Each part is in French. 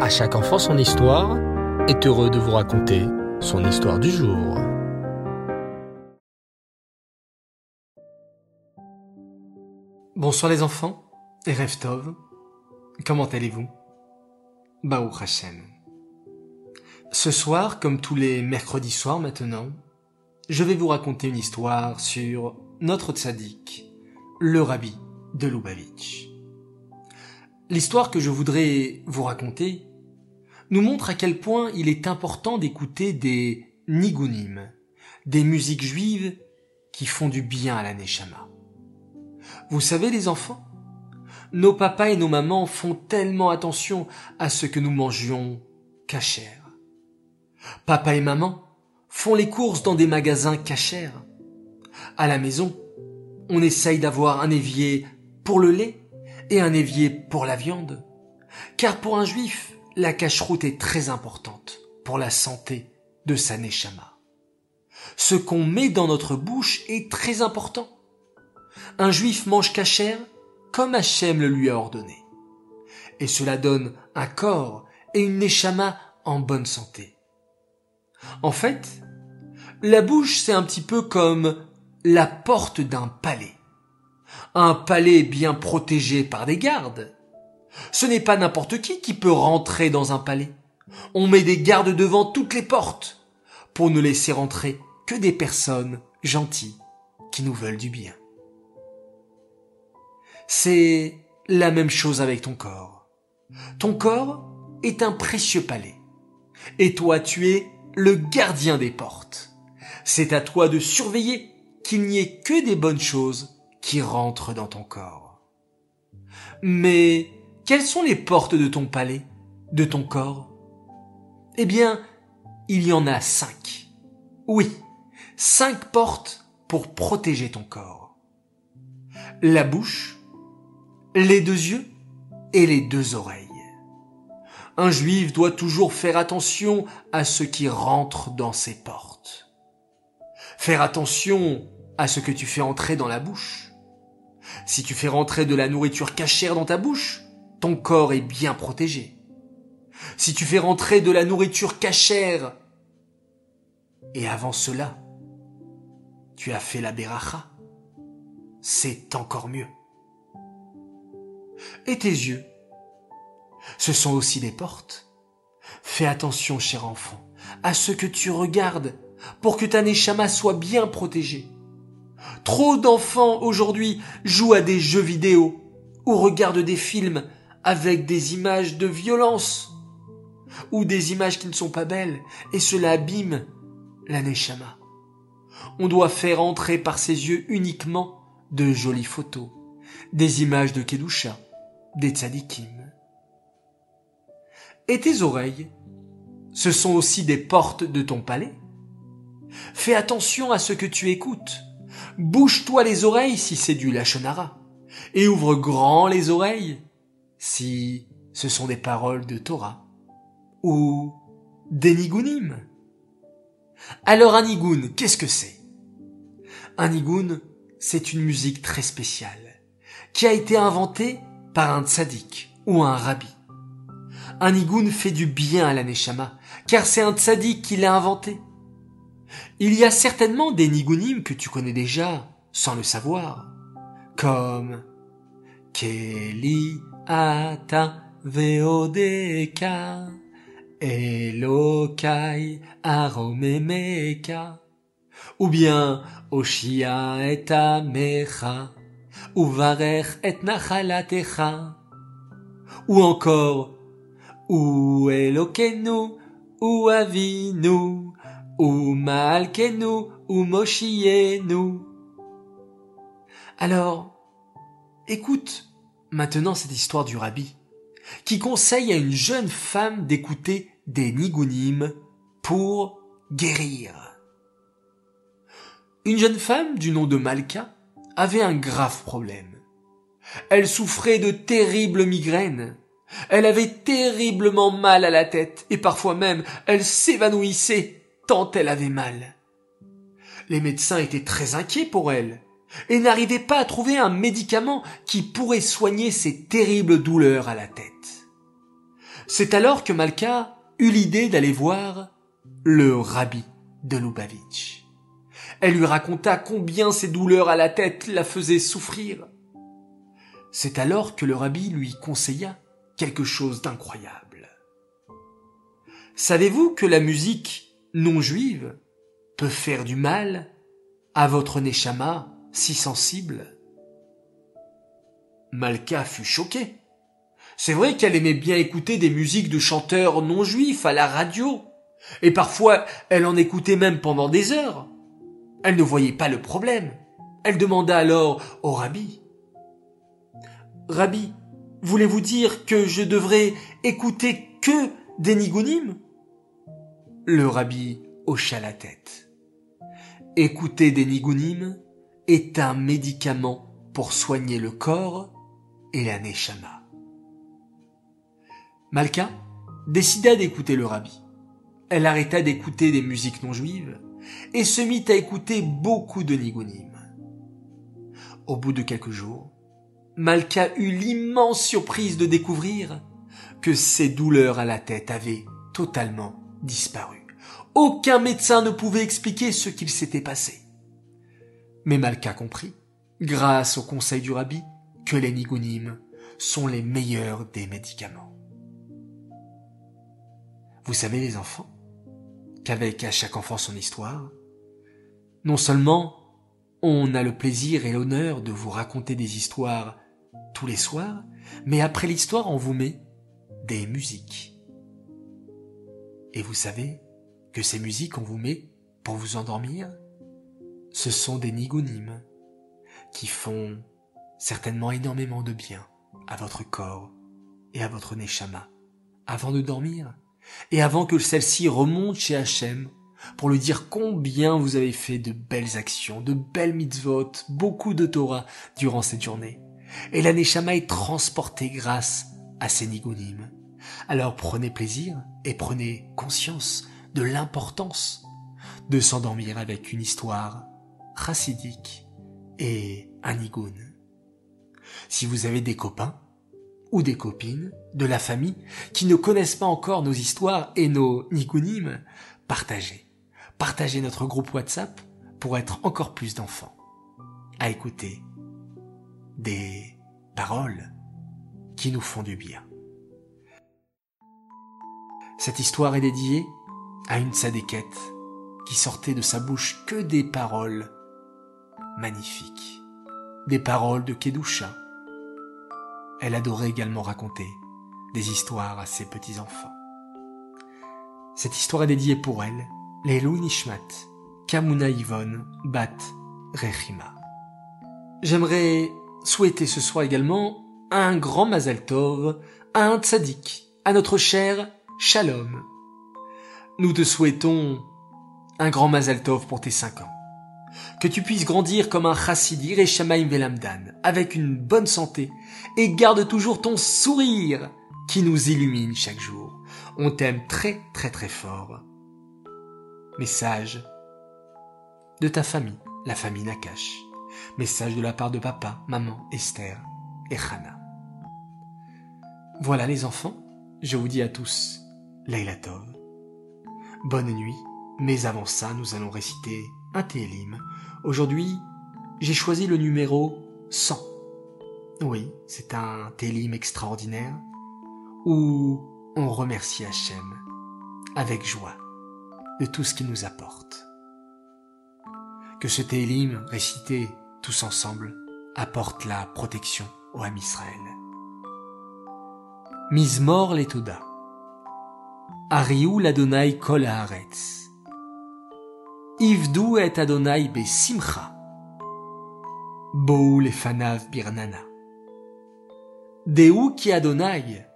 À chaque enfant son histoire est heureux de vous raconter son histoire du jour. Bonsoir les enfants et Reftov. Comment allez-vous? Baou Hashem. Ce soir, comme tous les mercredis soirs maintenant, je vais vous raconter une histoire sur notre tzaddik, le rabbi de Lubavitch. L'histoire que je voudrais vous raconter nous montre à quel point il est important d'écouter des nigunim, des musiques juives qui font du bien à la neshama. Vous savez les enfants, nos papas et nos mamans font tellement attention à ce que nous mangions cachère. Papa et maman font les courses dans des magasins cachères. À la maison, on essaye d'avoir un évier pour le lait et un évier pour la viande. Car pour un juif, la cacheroute est très importante pour la santé de sa neshama. Ce qu'on met dans notre bouche est très important. Un juif mange cachère comme Hachem le lui a ordonné. Et cela donne un corps et une neshama en bonne santé. En fait, la bouche c'est un petit peu comme la porte d'un palais un palais bien protégé par des gardes. Ce n'est pas n'importe qui qui peut rentrer dans un palais. On met des gardes devant toutes les portes pour ne laisser rentrer que des personnes gentilles qui nous veulent du bien. C'est la même chose avec ton corps. Ton corps est un précieux palais. Et toi, tu es le gardien des portes. C'est à toi de surveiller qu'il n'y ait que des bonnes choses qui rentre dans ton corps. Mais quelles sont les portes de ton palais, de ton corps? Eh bien, il y en a cinq. Oui, cinq portes pour protéger ton corps. La bouche, les deux yeux et les deux oreilles. Un juif doit toujours faire attention à ce qui rentre dans ses portes. Faire attention à ce que tu fais entrer dans la bouche. Si tu fais rentrer de la nourriture cachère dans ta bouche, ton corps est bien protégé. Si tu fais rentrer de la nourriture cachère, et avant cela, tu as fait la beracha, c'est encore mieux. Et tes yeux, ce sont aussi des portes. Fais attention, cher enfant, à ce que tu regardes pour que ta neshama soit bien protégée. Trop d'enfants aujourd'hui jouent à des jeux vidéo ou regardent des films avec des images de violence ou des images qui ne sont pas belles et cela abîme la neshama. On doit faire entrer par ses yeux uniquement de jolies photos, des images de Kedusha, des tzadikim. Et tes oreilles, ce sont aussi des portes de ton palais. Fais attention à ce que tu écoutes Bouge-toi les oreilles si c'est du lachonara. Et ouvre grand les oreilles si ce sont des paroles de Torah. Ou des nigunim. Alors un nigoun, qu'est-ce que c'est? Un nigoun, c'est une musique très spéciale, qui a été inventée par un tzaddik ou un rabbi. Un nigoun fait du bien à la neshama, car c'est un tzaddik qui l'a inventé. Il y a certainement des nigunim que tu connais déjà, sans le savoir, comme Keli ata veodeka, Elokai aromemeka, ou bien Oshia et amecha, Uvarech et nachalatecha, ou encore Ou Elokenu, ou Avinu, Alors, écoute maintenant cette histoire du rabbi, qui conseille à une jeune femme d'écouter des nigunim pour guérir. Une jeune femme du nom de Malka avait un grave problème. Elle souffrait de terribles migraines. Elle avait terriblement mal à la tête et parfois même elle s'évanouissait tant elle avait mal. Les médecins étaient très inquiets pour elle et n'arrivaient pas à trouver un médicament qui pourrait soigner ces terribles douleurs à la tête. C'est alors que Malka eut l'idée d'aller voir le rabbi de Lubavitch. Elle lui raconta combien ses douleurs à la tête la faisaient souffrir. C'est alors que le rabbi lui conseilla quelque chose d'incroyable. Savez-vous que la musique non juive peut faire du mal à votre neshama si sensible Malka fut choquée. C'est vrai qu'elle aimait bien écouter des musiques de chanteurs non juifs à la radio, et parfois elle en écoutait même pendant des heures. Elle ne voyait pas le problème. Elle demanda alors au rabbi. Rabbi, voulez-vous dire que je devrais écouter que des nigounim Le rabbi hocha la tête. Écouter des nigounim est un médicament pour soigner le corps et la neshama. Malka décida d'écouter le rabbi. Elle arrêta d'écouter des musiques non juives et se mit à écouter beaucoup de nigounim. Au bout de quelques jours, Malka eut l'immense surprise de découvrir que ses douleurs à la tête avaient totalement disparu. Aucun médecin ne pouvait expliquer ce qu'il s'était passé. Mais Malka comprit, grâce au conseil du rabbi, que les nigounim sont les meilleurs des médicaments. Vous savez les enfants, qu'avec à chaque enfant son histoire, non seulement on a le plaisir et l'honneur de vous raconter des histoires tous les soirs, mais après l'histoire, on vous met des musiques. Et vous savez que ces musiques, on vous met pour vous endormir, ce sont des nigonimes qui font certainement énormément de bien à votre corps et à votre neshama avant de dormir et avant que celle-ci remonte chez Hachem pour lui dire combien vous avez fait de belles actions, de belles mitzvot, beaucoup de Torah durant cette journée. Et la Neshama est transportée grâce à ces nigounim. Alors prenez plaisir et prenez conscience de l'importance de s'endormir avec une histoire chassidique et un. Si vous avez des copains ou des copines de la famille qui ne connaissent pas encore nos histoires et nos nigounim, partagez. Partagez notre groupe WhatsApp pour être encore plus d'enfants à écouter des paroles qui nous font du bien. Cette histoire est dédiée à une sadéquette qui sortait de sa bouche que des paroles magnifiques, des paroles de Kedusha. Elle adorait également raconter des histoires à ses petits-enfants. Cette histoire est dédiée pour elle, les Nishmat, Kamuna Yvonne, Bat, Rechima. J'aimerais souhaiter ce soir également un grand Mazal Tov, à un tzaddik, à notre cher Shalom. Nous te souhaitons un grand Mazal Tov pour tes cinq ans. Que tu puisses grandir comme un chassidir et Shamaim Velamdan, avec une bonne santé, et garde toujours ton sourire qui nous illumine chaque jour. On t'aime très très très fort. Message de ta famille, la famille Nakash. Message de la part de papa, maman, Esther et Hannah. Voilà les enfants, je vous dis à tous, Leila Tov. Bonne nuit, mais avant ça, nous allons réciter un Télim. Aujourd'hui, j'ai choisi le numéro 100. Oui, c'est un Télim extraordinaire où on remercie Hachem avec joie de tout ce qu'il nous apporte. Que ce Télim récité tous ensemble, apporte la protection au Ham Israël. Mizmor letoda. Ariou Adonai kol haaretz. Ivdu et Adonai besimcha. le lefanav birnana. Deu ki Adonai.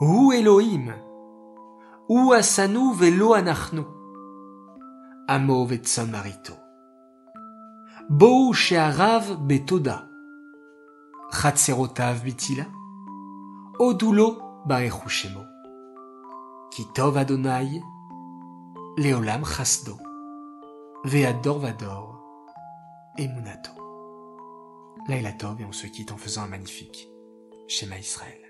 Hu Elohim. Hu asanu velo anachnu. Amo vetson marito. Bou she'arav betoda. Chatzerotav bitila. Odulo baechushemo. Ki tov Adonai, Leolam chasdo, Veador vador, Emunato. Laila Tov et on se quitte en faisant un magnifique schéma Israël.